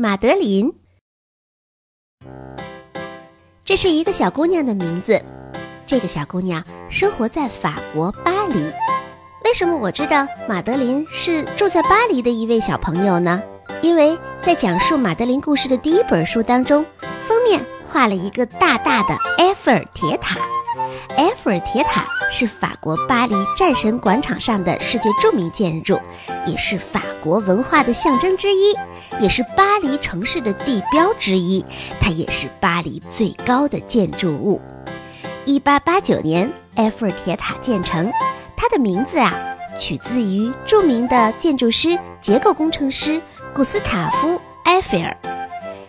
马德琳。这是一个小姑娘的名字。这个小姑娘生活在法国巴黎。为什么我知道马德琳是住在巴黎的一位小朋友呢？因为在讲述马德琳故事的第一本书当中，画了一个大大的埃菲尔铁塔。埃菲尔铁塔是法国巴黎战神广场上的世界著名建筑，也是法国文化的象征之一，也是巴黎城市的地标之一。它也是巴黎最高的建筑物。一八八九年，埃菲尔铁塔建成，它的名字啊，取自于著名的建筑师、结构工程师古斯塔夫·埃菲尔。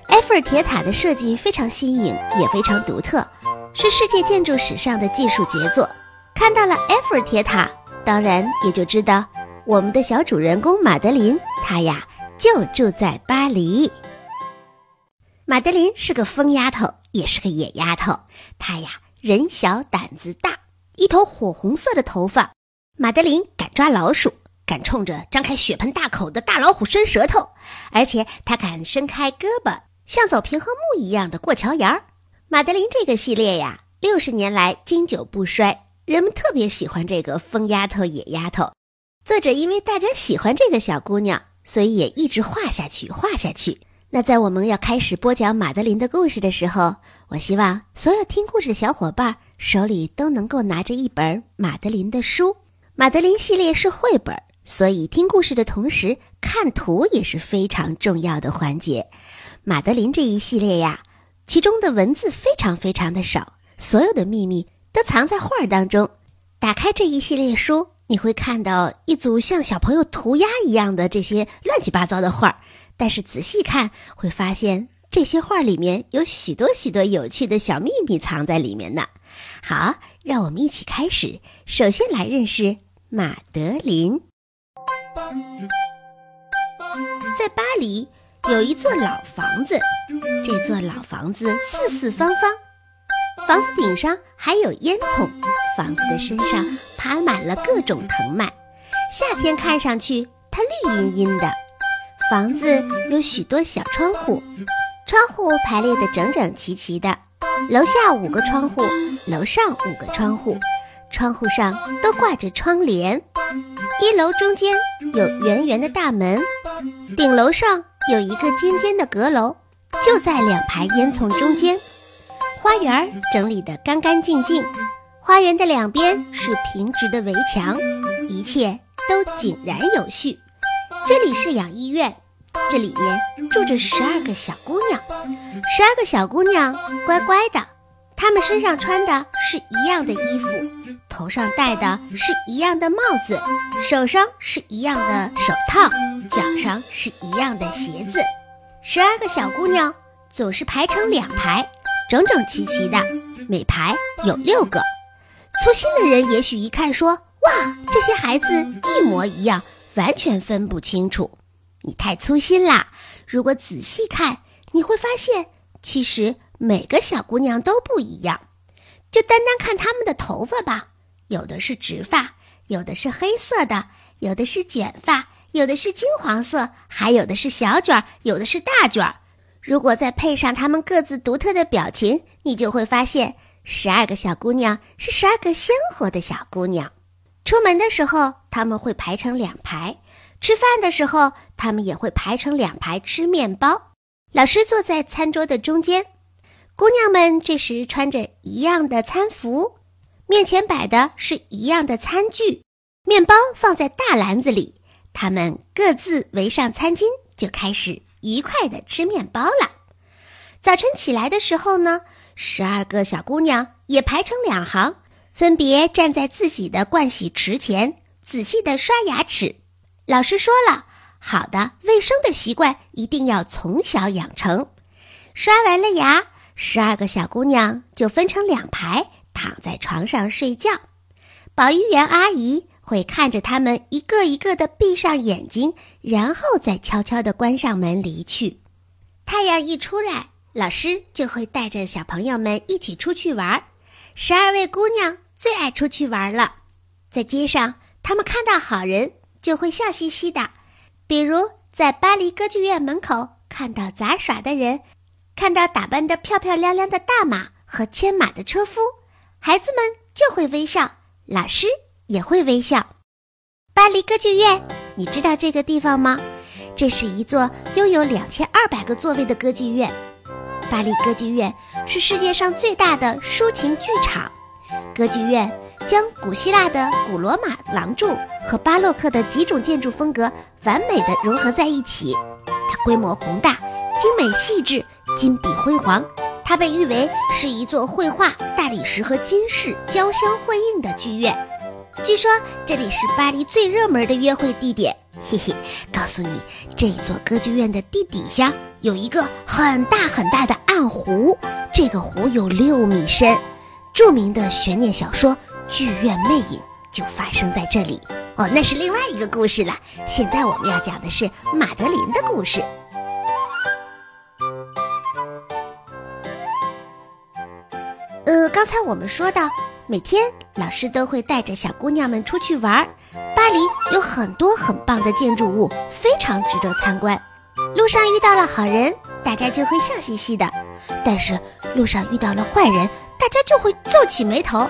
埃菲尔铁塔的设计非常新颖，也非常独特。是世界建筑史上的技术杰作。看到了埃菲尔铁塔，当然也就知道我们的小主人公马德琳，她呀就住在巴黎。马德琳是个疯丫头，也是个野丫头。她呀人小胆子大，一头火红色的头发。马德琳敢抓老鼠，敢冲着张开血盆大口的大老虎伸舌头，而且她敢伸开胳膊，像走平衡木一样的过桥沿儿。马德琳这个系列呀，六十年来经久不衰，人们特别喜欢这个疯丫头、野丫头。作者因为大家喜欢这个小姑娘，所以也一直画下去，画下去。那在我们要开始播讲马德琳的故事的时候，我希望所有听故事的小伙伴手里都能够拿着一本马德琳的书。马德琳系列是绘本，所以听故事的同时看图也是非常重要的环节。马德琳这一系列呀。其中的文字非常非常的少，所有的秘密都藏在画儿当中。打开这一系列书，你会看到一组像小朋友涂鸦一样的这些乱七八糟的画儿，但是仔细看会发现这些画里面有许多许多有趣的小秘密藏在里面呢。好，让我们一起开始。首先来认识马德琳，在巴黎。有一座老房子，这座老房子四四方方，房子顶上还有烟囱，房子的身上爬满了各种藤蔓，夏天看上去它绿茵茵的。房子有许多小窗户，窗户排列的整整齐齐的，楼下五个窗户，楼上五个窗户，窗户上都挂着窗帘。一楼中间有圆圆的大门，顶楼上。有一个尖尖的阁楼，就在两排烟囱中间。花园整理得干干净净，花园的两边是平直的围墙，一切都井然有序。这里是养医院，这里面住着十二个小姑娘，十二个小姑娘乖乖的，他们身上穿的是一样的衣服，头上戴的是一样的帽子，手上是一样的手套。脚上是一样的鞋子，十二个小姑娘总是排成两排，整整齐齐的，每排有六个。粗心的人也许一看说：“哇，这些孩子一模一样，完全分不清楚。”你太粗心啦！如果仔细看，你会发现，其实每个小姑娘都不一样。就单单看她们的头发吧，有的是直发，有的是黑色的，有的是卷发。有的是金黄色，还有的是小卷儿，有的是大卷儿。如果再配上他们各自独特的表情，你就会发现，十二个小姑娘是十二个鲜活的小姑娘。出门的时候，他们会排成两排；吃饭的时候，他们也会排成两排吃面包。老师坐在餐桌的中间，姑娘们这时穿着一样的餐服，面前摆的是一样的餐具，面包放在大篮子里。她们各自围上餐巾，就开始愉快地吃面包了。早晨起来的时候呢，十二个小姑娘也排成两行，分别站在自己的盥洗池前，仔细地刷牙齿。老师说了，好的卫生的习惯一定要从小养成。刷完了牙，十二个小姑娘就分成两排，躺在床上睡觉。保育员阿姨。会看着他们一个一个的闭上眼睛，然后再悄悄地关上门离去。太阳一出来，老师就会带着小朋友们一起出去玩。十二位姑娘最爱出去玩了，在街上，他们看到好人就会笑嘻嘻的，比如在巴黎歌剧院门口看到杂耍的人，看到打扮得漂漂亮亮的大马和牵马的车夫，孩子们就会微笑，老师也会微笑。巴黎歌剧院，你知道这个地方吗？这是一座拥有两千二百个座位的歌剧院。巴黎歌剧院是世界上最大的抒情剧场。歌剧院将古希腊的古罗马廊柱和巴洛克的几种建筑风格完美的融合在一起。它规模宏大、精美细致、金碧辉煌。它被誉为是一座绘画、大理石和金饰交相辉映的剧院。据说这里是巴黎最热门的约会地点。嘿嘿，告诉你，这座歌剧院的地底下有一个很大很大的暗湖，这个湖有六米深。著名的悬念小说《剧院魅影》就发生在这里。哦，那是另外一个故事了。现在我们要讲的是马德琳的故事。刚才我们说到，每天老师都会带着小姑娘们出去玩儿。巴黎有很多很棒的建筑物，非常值得参观。路上遇到了好人，大家就会笑嘻嘻的；但是路上遇到了坏人，大家就会皱起眉头。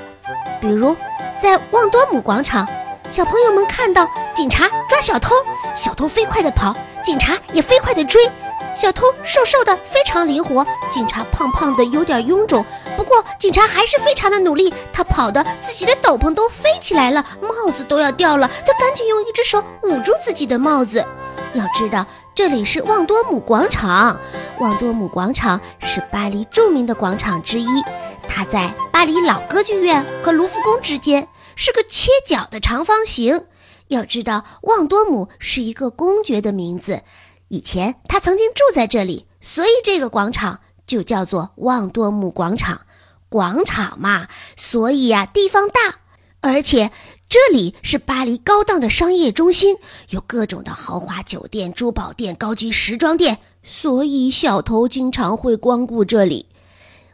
比如在旺多姆广场，小朋友们看到警察抓小偷，小偷飞快地跑，警察也飞快地追。小偷瘦瘦的，非常灵活；警察胖胖的，有点臃肿。不过警察还是非常的努力，他跑的自己的斗篷都飞起来了，帽子都要掉了，他赶紧用一只手捂住自己的帽子。要知道，这里是旺多姆广场。旺多姆广场是巴黎著名的广场之一，它在巴黎老歌剧院和卢浮宫之间，是个切角的长方形。要知道，旺多姆是一个公爵的名字。以前他曾经住在这里，所以这个广场就叫做旺多姆广场。广场嘛，所以呀，地方大，而且这里是巴黎高档的商业中心，有各种的豪华酒店、珠宝店、高级时装店，所以小偷经常会光顾这里。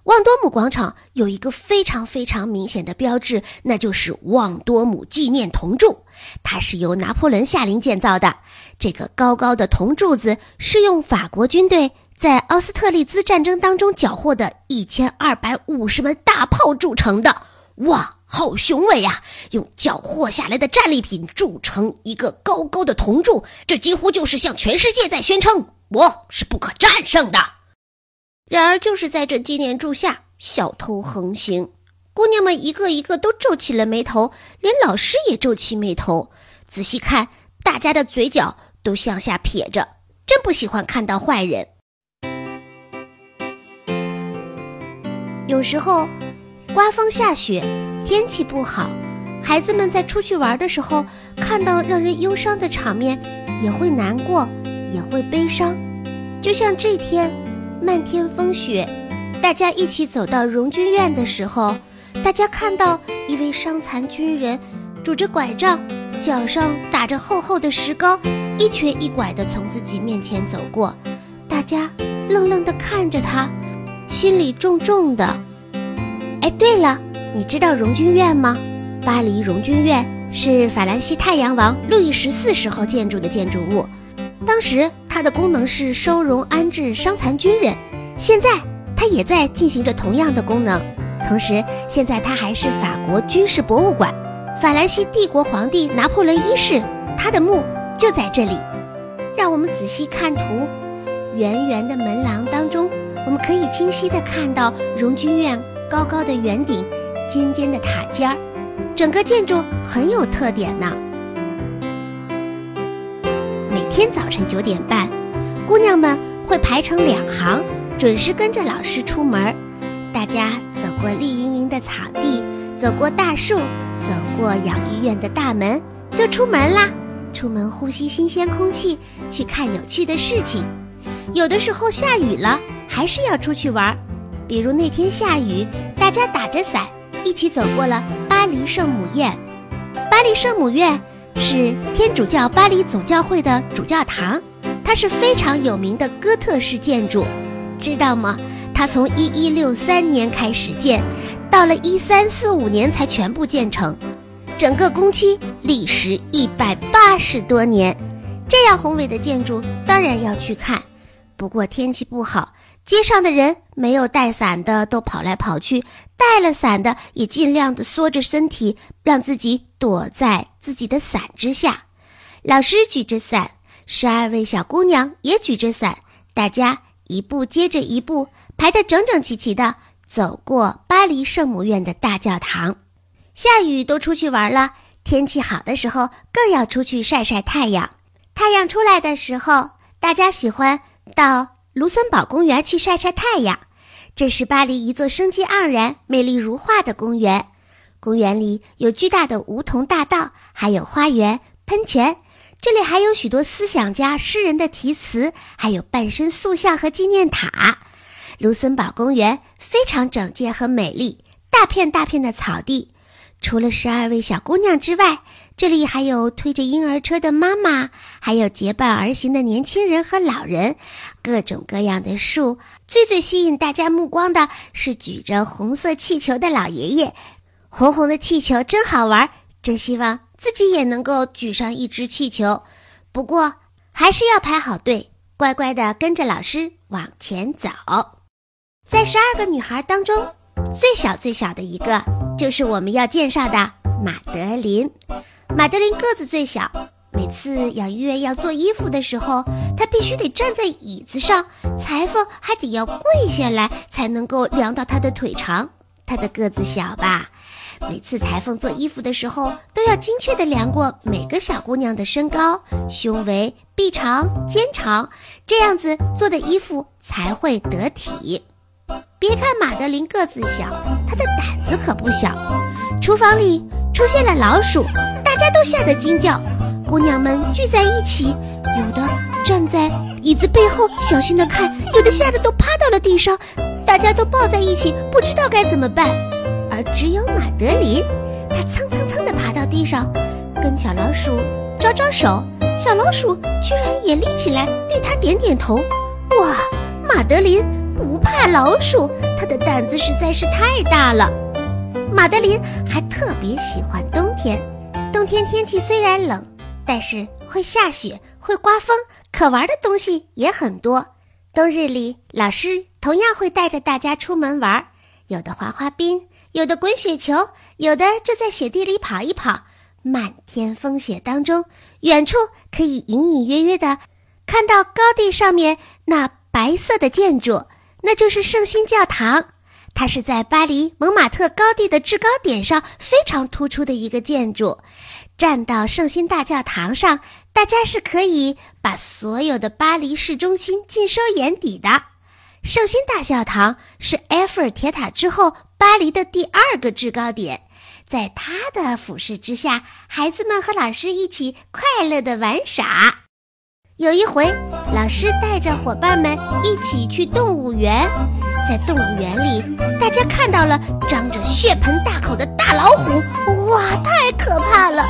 旺多姆广场有一个非常非常明显的标志，那就是旺多姆纪念铜柱。它是由拿破仑下令建造的。这个高高的铜柱子是用法国军队在奥斯特利兹战争当中缴获的一千二百五十门大炮铸成的。哇，好雄伟呀！用缴获下来的战利品铸成一个高高的铜柱，这几乎就是向全世界在宣称我是不可战胜的。然而，就是在这纪念柱下，小偷横行，姑娘们一个一个都皱起了眉头，连老师也皱起眉头。仔细看，大家的嘴角都向下撇着，真不喜欢看到坏人。有时候，刮风下雪，天气不好，孩子们在出去玩的时候，看到让人忧伤的场面，也会难过，也会悲伤。就像这天。漫天风雪，大家一起走到荣军院的时候，大家看到一位伤残军人拄着拐杖，脚上打着厚厚的石膏，一瘸一拐地从自己面前走过。大家愣愣地看着他，心里重重的。哎，对了，你知道荣军院吗？巴黎荣军院是法兰西太阳王路易十四时候建筑的建筑物。当时它的功能是收容安置伤残军人，现在它也在进行着同样的功能。同时，现在它还是法国军事博物馆。法兰西帝国皇帝拿破仑一世，他的墓就在这里。让我们仔细看图，圆圆的门廊当中，我们可以清晰地看到荣军院高高的圆顶、尖尖的塔尖儿，整个建筑很有特点呢。每天早晨九点半，姑娘们会排成两行，准时跟着老师出门。大家走过绿茵茵的草地，走过大树，走过养育院的大门，就出门啦。出门呼吸新鲜空气，去看有趣的事情。有的时候下雨了，还是要出去玩。比如那天下雨，大家打着伞，一起走过了巴黎圣母院。巴黎圣母院。是天主教巴黎总教会的主教堂，它是非常有名的哥特式建筑，知道吗？它从一一六三年开始建，到了一三四五年才全部建成，整个工期历时一百八十多年。这样宏伟的建筑，当然要去看。不过天气不好，街上的人没有带伞的都跑来跑去，带了伞的也尽量的缩着身体，让自己躲在自己的伞之下。老师举着伞，十二位小姑娘也举着伞，大家一步接着一步排得整整齐齐的走过巴黎圣母院的大教堂。下雨都出去玩了，天气好的时候更要出去晒晒太阳。太阳出来的时候，大家喜欢到卢森堡公园去晒晒太阳。这是巴黎一座生机盎然、美丽如画的公园。公园里有巨大的梧桐大道，还有花园、喷泉。这里还有许多思想家、诗人的题词，还有半身塑像和纪念塔。卢森堡公园非常整洁和美丽，大片大片的草地。除了十二位小姑娘之外，这里还有推着婴儿车的妈妈，还有结伴而行的年轻人和老人，各种各样的树。最最吸引大家目光的是举着红色气球的老爷爷，红红的气球真好玩，真希望自己也能够举上一只气球。不过还是要排好队，乖乖地跟着老师往前走。在十二个女孩当中，最小最小的一个。就是我们要介绍的马德琳。马德琳个子最小，每次养育院要做衣服的时候，她必须得站在椅子上，裁缝还得要跪下来才能够量到她的腿长。她的个子小吧，每次裁缝做衣服的时候，都要精确地量过每个小姑娘的身高、胸围、臂长、肩长，这样子做的衣服才会得体。别看马德琳个子小，她的胆子可不小。厨房里出现了老鼠，大家都吓得惊叫。姑娘们聚在一起，有的站在椅子背后小心地看，有的吓得都趴到了地上。大家都抱在一起，不知道该怎么办。而只有马德琳，她蹭蹭蹭地爬到地上，跟小老鼠招招手。小老鼠居然也立起来，对她点点头。哇，马德琳！不怕老鼠，它的胆子实在是太大了。马德琳还特别喜欢冬天，冬天天气虽然冷，但是会下雪，会刮风，可玩的东西也很多。冬日里，老师同样会带着大家出门玩，有的滑滑冰，有的滚雪球，有的就在雪地里跑一跑。漫天风雪当中，远处可以隐隐约约的看到高地上面那白色的建筑。那就是圣心教堂，它是在巴黎蒙马特高地的制高点上非常突出的一个建筑。站到圣心大教堂上，大家是可以把所有的巴黎市中心尽收眼底的。圣心大教堂是埃菲尔铁塔之后巴黎的第二个制高点，在它的俯视之下，孩子们和老师一起快乐的玩耍。有一回，老师带着伙伴们一起去动物园，在动物园里，大家看到了张着血盆大口的大老虎，哇，太可怕了！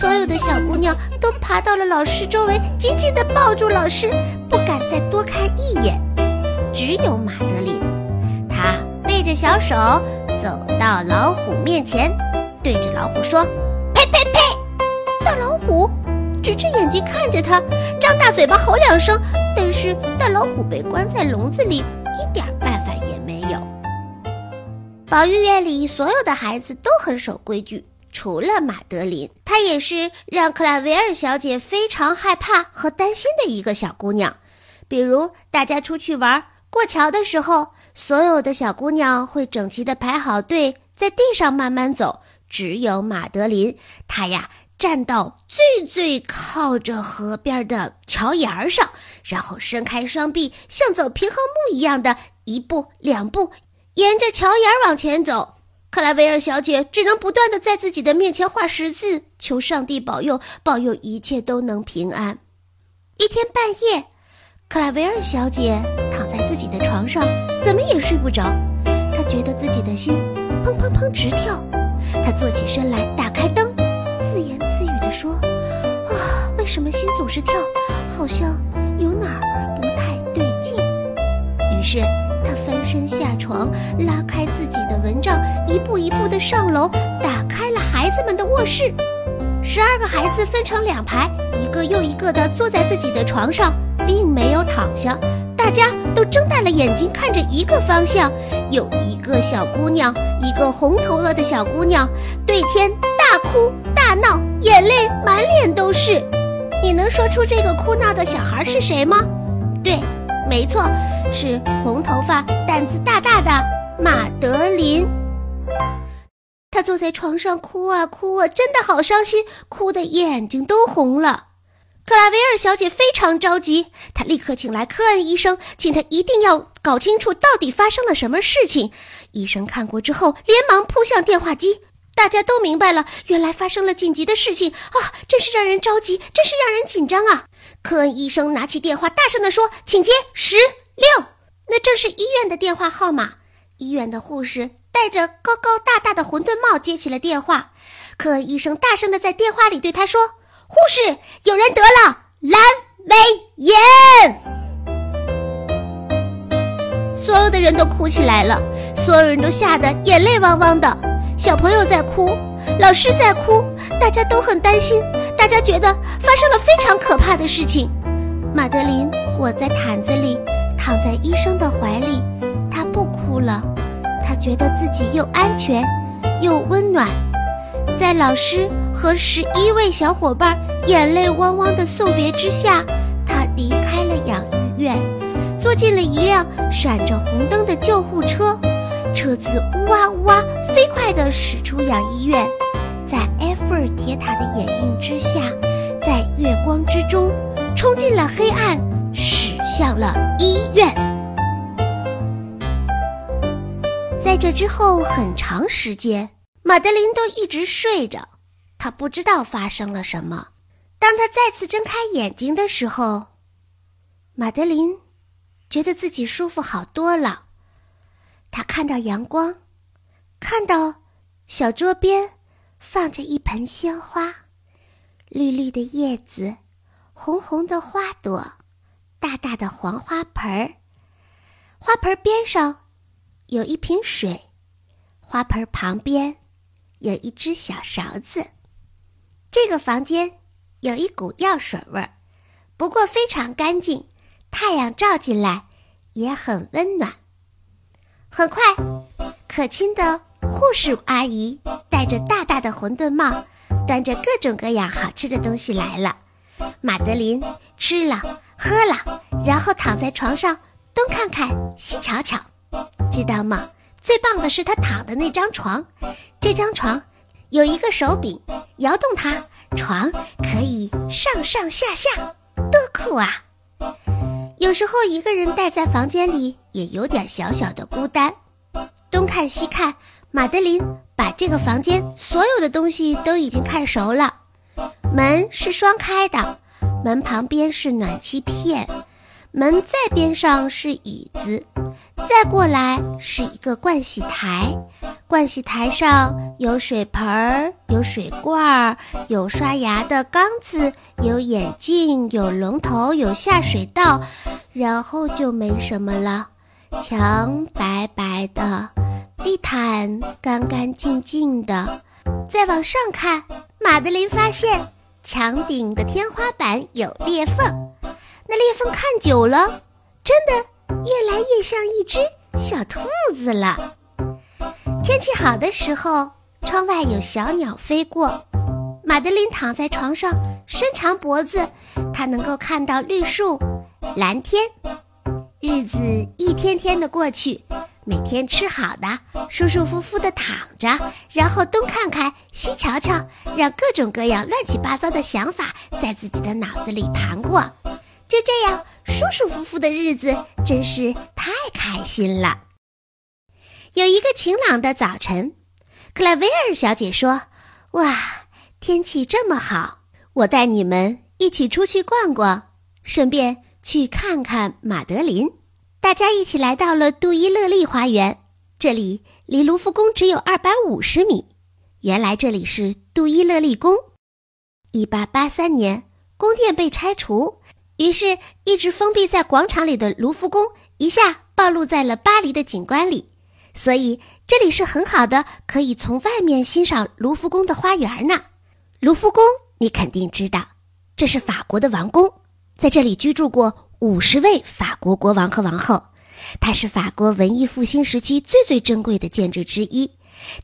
所有的小姑娘都爬到了老师周围，紧紧地抱住老师，不敢再多看一眼。只有马德琳，她背着小手走到老虎面前，对着老虎说：“呸呸呸！”直着眼睛看着他，张大嘴巴吼两声，但是大老虎被关在笼子里，一点办法也没有。保育院里所有的孩子都很守规矩，除了马德琳，她也是让克拉维尔小姐非常害怕和担心的一个小姑娘。比如大家出去玩过桥的时候，所有的小姑娘会整齐地排好队，在地上慢慢走，只有马德琳，她呀。站到最最靠着河边的桥沿上，然后伸开双臂，像走平衡木一样的一步两步，沿着桥沿往前走。克莱维尔小姐只能不断的在自己的面前画十字，求上帝保佑，保佑一切都能平安。一天半夜，克莱维尔小姐躺在自己的床上，怎么也睡不着。她觉得自己的心砰砰砰直跳。她坐起身来，打开灯。什么心总是跳？好像有哪儿不太对劲。于是他翻身下床，拉开自己的蚊帐，一步一步地上楼，打开了孩子们的卧室。十二个孩子分成两排，一个又一个的坐在自己的床上，并没有躺下。大家都睁大了眼睛看着一个方向，有一个小姑娘，一个红头发的小姑娘，对天大哭大闹，眼泪满脸都是。你能说出这个哭闹的小孩是谁吗？对，没错，是红头发、胆子大大的马德琳。他坐在床上哭啊哭啊，真的好伤心，哭的眼睛都红了。克拉维尔小姐非常着急，她立刻请来科恩医生，请他一定要搞清楚到底发生了什么事情。医生看过之后，连忙扑向电话机。大家都明白了，原来发生了紧急的事情啊！真是让人着急，真是让人紧张啊！科恩医生拿起电话，大声地说：“请接十六。”那正是医院的电话号码。医院的护士戴着高高大大的馄饨帽接起了电话。科恩医生大声地在电话里对他说。护士，有人得了阑尾炎，所有的人都哭起来了，所有人都吓得眼泪汪汪的。小朋友在哭，老师在哭，大家都很担心，大家觉得发生了非常可怕的事情。马德琳裹在毯子里，躺在医生的怀里，她不哭了，她觉得自己又安全又温暖，在老师。和十一位小伙伴眼泪汪汪的送别之下，他离开了养育院，坐进了一辆闪着红灯的救护车，车子呜哇呜哇飞快地驶出养医院，在埃菲尔铁塔的掩映之下，在月光之中，冲进了黑暗，驶向了医院。在这之后很长时间，马德琳都一直睡着。她不知道发生了什么。当她再次睁开眼睛的时候，马德琳觉得自己舒服好多了。她看到阳光，看到小桌边放着一盆鲜花，绿绿的叶子，红红的花朵，大大的黄花盆儿。花盆边上有一瓶水，花盆旁边有一只小勺子。这个房间有一股药水味儿，不过非常干净，太阳照进来也很温暖。很快，可亲的护士阿姨戴着大大的馄饨帽，端着各种各样好吃的东西来了。马德琳吃了喝了，然后躺在床上东看看西瞧瞧，知道吗？最棒的是她躺的那张床，这张床。有一个手柄，摇动它，床可以上上下下，多酷啊！有时候一个人待在房间里也有点小小的孤单。东看西看，马德琳把这个房间所有的东西都已经看熟了。门是双开的，门旁边是暖气片，门再边上是椅子，再过来是一个盥洗台。盥洗台上有水盆儿，有水罐儿，有刷牙的缸子，有眼镜，有龙头，有下水道，然后就没什么了。墙白白的，地毯干干净净的。再往上看，马德琳发现墙顶的天花板有裂缝，那裂缝看久了，真的越来越像一只小兔子了。天气好的时候，窗外有小鸟飞过。马德琳躺在床上，伸长脖子，她能够看到绿树、蓝天。日子一天天的过去，每天吃好的，舒舒服服的躺着，然后东看看西瞧瞧，让各种各样乱七八糟的想法在自己的脑子里盘过。就这样舒舒服服的日子，真是太开心了。有一个晴朗的早晨，克莱维尔小姐说：“哇，天气这么好，我带你们一起出去逛逛，顺便去看看马德琳。”大家一起来到了杜伊勒利花园，这里离卢浮宫只有二百五十米。原来这里是杜伊勒利宫。一八八三年，宫殿被拆除，于是一直封闭在广场里的卢浮宫一下暴露在了巴黎的景观里。所以这里是很好的，可以从外面欣赏卢浮宫的花园呢。卢浮宫你肯定知道，这是法国的王宫，在这里居住过五十位法国国王和王后。它是法国文艺复兴时期最最珍贵的建筑之一，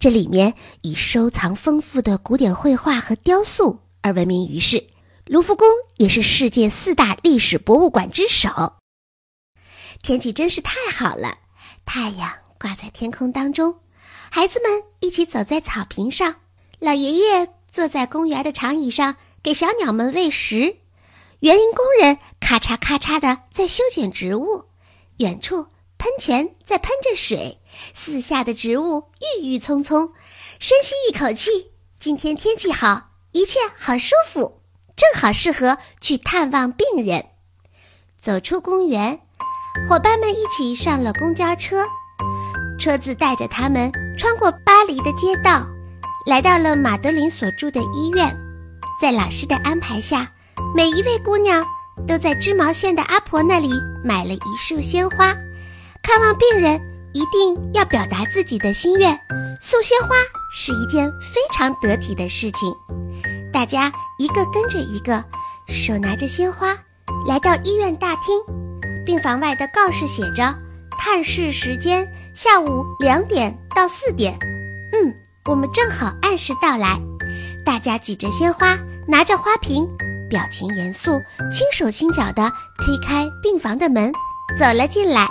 这里面以收藏丰富的古典绘画和雕塑而闻名于世。卢浮宫也是世界四大历史博物馆之首。天气真是太好了，太阳挂在天空当中，孩子们一起走在草坪上，老爷爷坐在公园的长椅上给小鸟们喂食，园林工人咔嚓咔嚓的在修剪植物，远处。喷泉在喷着水，四下的植物郁郁葱葱。深吸一口气，今天天气好，一切好舒服，正好适合去探望病人。走出公园，伙伴们一起上了公交车，车子带着他们穿过巴黎的街道，来到了马德琳所住的医院。在老师的安排下，每一位姑娘都在织毛线的阿婆那里买了一束鲜花。看望病人一定要表达自己的心愿，送鲜花是一件非常得体的事情。大家一个跟着一个，手拿着鲜花，来到医院大厅。病房外的告示写着：“探视时间下午两点到四点。”嗯，我们正好按时到来。大家举着鲜花，拿着花瓶，表情严肃，轻手轻脚地推开病房的门，走了进来。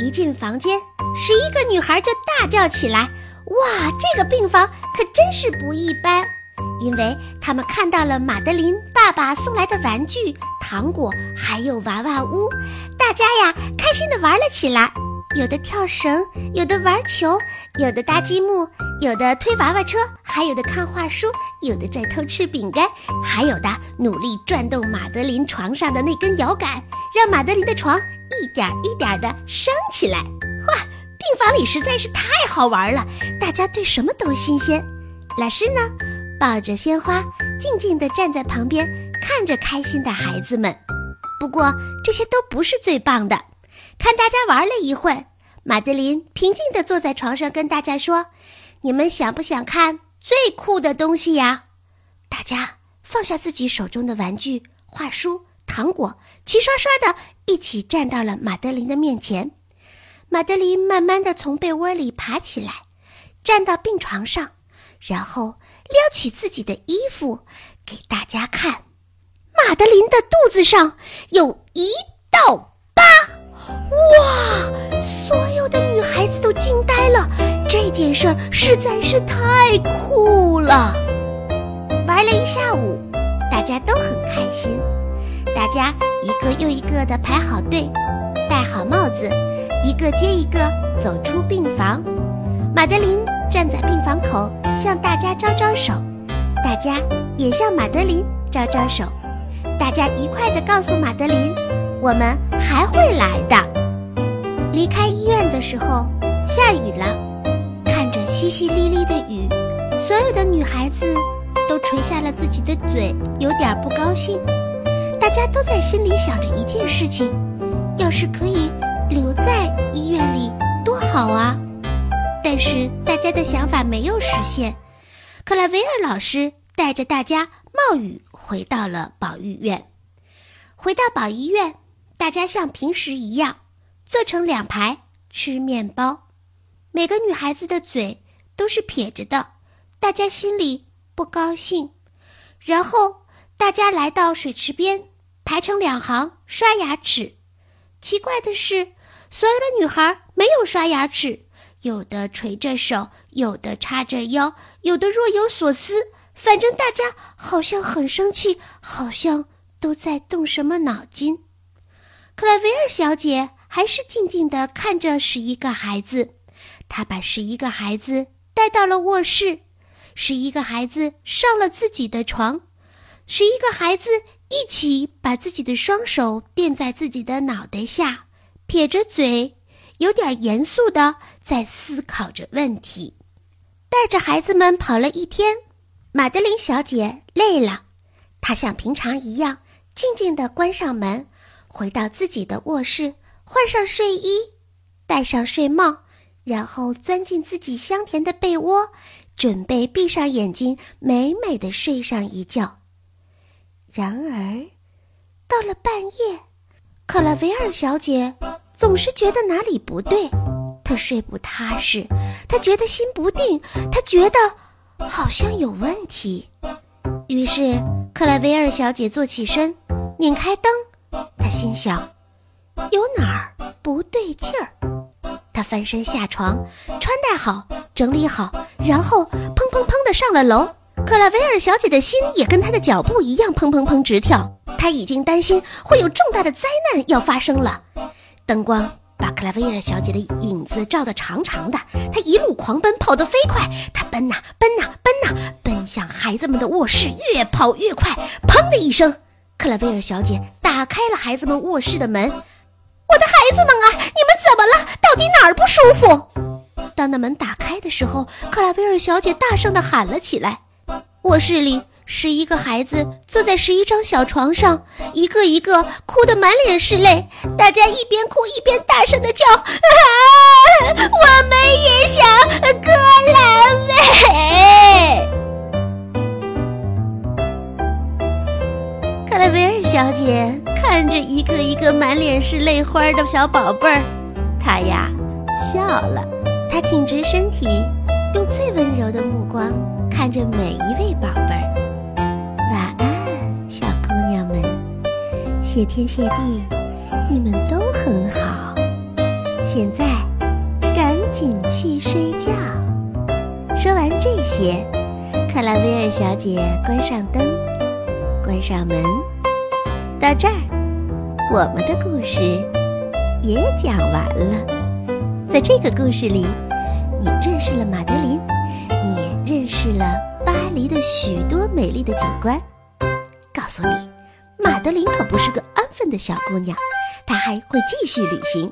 一进房间，十一个女孩就大叫起来：“哇，这个病房可真是不一般！因为他们看到了马德琳爸爸送来的玩具、糖果，还有娃娃屋。大家呀，开心地玩了起来，有的跳绳，有的玩球，有的搭积木，有的推娃娃车，还有的看画书，有的在偷吃饼干，还有的努力转动马德琳床上的那根摇杆，让马德琳的床。”一点一点的升起来，哇！病房里实在是太好玩了，大家对什么都新鲜。老师呢，抱着鲜花，静静地站在旁边，看着开心的孩子们。不过这些都不是最棒的。看大家玩了一会，马德琳平静地坐在床上，跟大家说：“你们想不想看最酷的东西呀？”大家放下自己手中的玩具、画书。糖果齐刷刷的一起站到了马德琳的面前。马德琳慢慢的从被窝里爬起来，站到病床上，然后撩起自己的衣服给大家看。马德琳的肚子上有一道，哇！所有的女孩子都惊呆了，这件事儿实在是太酷了。玩了一下午，大家都很开心。大家一个又一个的排好队，戴好帽子，一个接一个走出病房。马德琳站在病房口，向大家招招手，大家也向马德琳招招手。大家愉快地告诉马德琳：“我们还会来的。”离开医院的时候，下雨了，看着淅淅沥沥的雨，所有的女孩子都垂下了自己的嘴，有点不高兴。大家都在心里想着一件事情：要是可以留在医院里多好啊！但是大家的想法没有实现。克拉维尔老师带着大家冒雨回到了保育院。回到保育院，大家像平时一样坐成两排吃面包。每个女孩子的嘴都是撇着的，大家心里不高兴。然后大家来到水池边。排成两行刷牙齿，奇怪的是，所有的女孩没有刷牙齿，有的垂着手，有的叉着腰，有的若有所思。反正大家好像很生气，好像都在动什么脑筋。克莱维尔小姐还是静静地看着十一个孩子，她把十一个孩子带到了卧室，十一个孩子上了自己的床，十一个孩子。一起把自己的双手垫在自己的脑袋下，撇着嘴，有点严肃的在思考着问题。带着孩子们跑了一天，玛德琳小姐累了，她像平常一样静静的关上门，回到自己的卧室，换上睡衣，戴上睡帽，然后钻进自己香甜的被窝，准备闭上眼睛，美美的睡上一觉。然而，到了半夜，克拉维尔小姐总是觉得哪里不对，她睡不踏实，她觉得心不定，她觉得好像有问题。于是，克拉维尔小姐坐起身，拧开灯，他心想：有哪儿不对劲儿？他翻身下床，穿戴好，整理好，然后砰砰砰地上了楼。克拉维尔小姐的心也跟她的脚步一样砰砰砰直跳，她已经担心会有重大的灾难要发生了。灯光把克拉维尔小姐的影子照得长长的，她一路狂奔，跑得飞快。她奔呐奔呐奔呐，奔向孩子们的卧室，越跑越快。砰的一声，克拉维尔小姐打开了孩子们卧室的门。我的孩子们啊，你们怎么了？到底哪儿不舒服？当那门打开的时候，克拉维尔小姐大声地喊了起来。卧室里，十一个孩子坐在十一张小床上，一个一个哭得满脸是泪。大家一边哭一边大声的叫：“啊，我们也想格兰美。”克莱维尔小姐看着一个一个满脸是泪花的小宝贝儿，她呀笑了，她挺直身体，用最温柔的目光。看着每一位宝贝儿，晚安，小姑娘们，谢天谢地，你们都很好。现在赶紧去睡觉。说完这些，克拉维尔小姐关上灯，关上门。到这儿，我们的故事也讲完了。在这个故事里，你认识了马德琳。你认识了巴黎的许多美丽的景观。告诉你，马德琳可不是个安分的小姑娘，她还会继续旅行。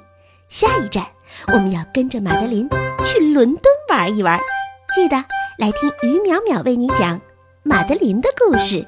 下一站，我们要跟着马德琳去伦敦玩一玩。记得来听于淼淼为你讲马德琳的故事。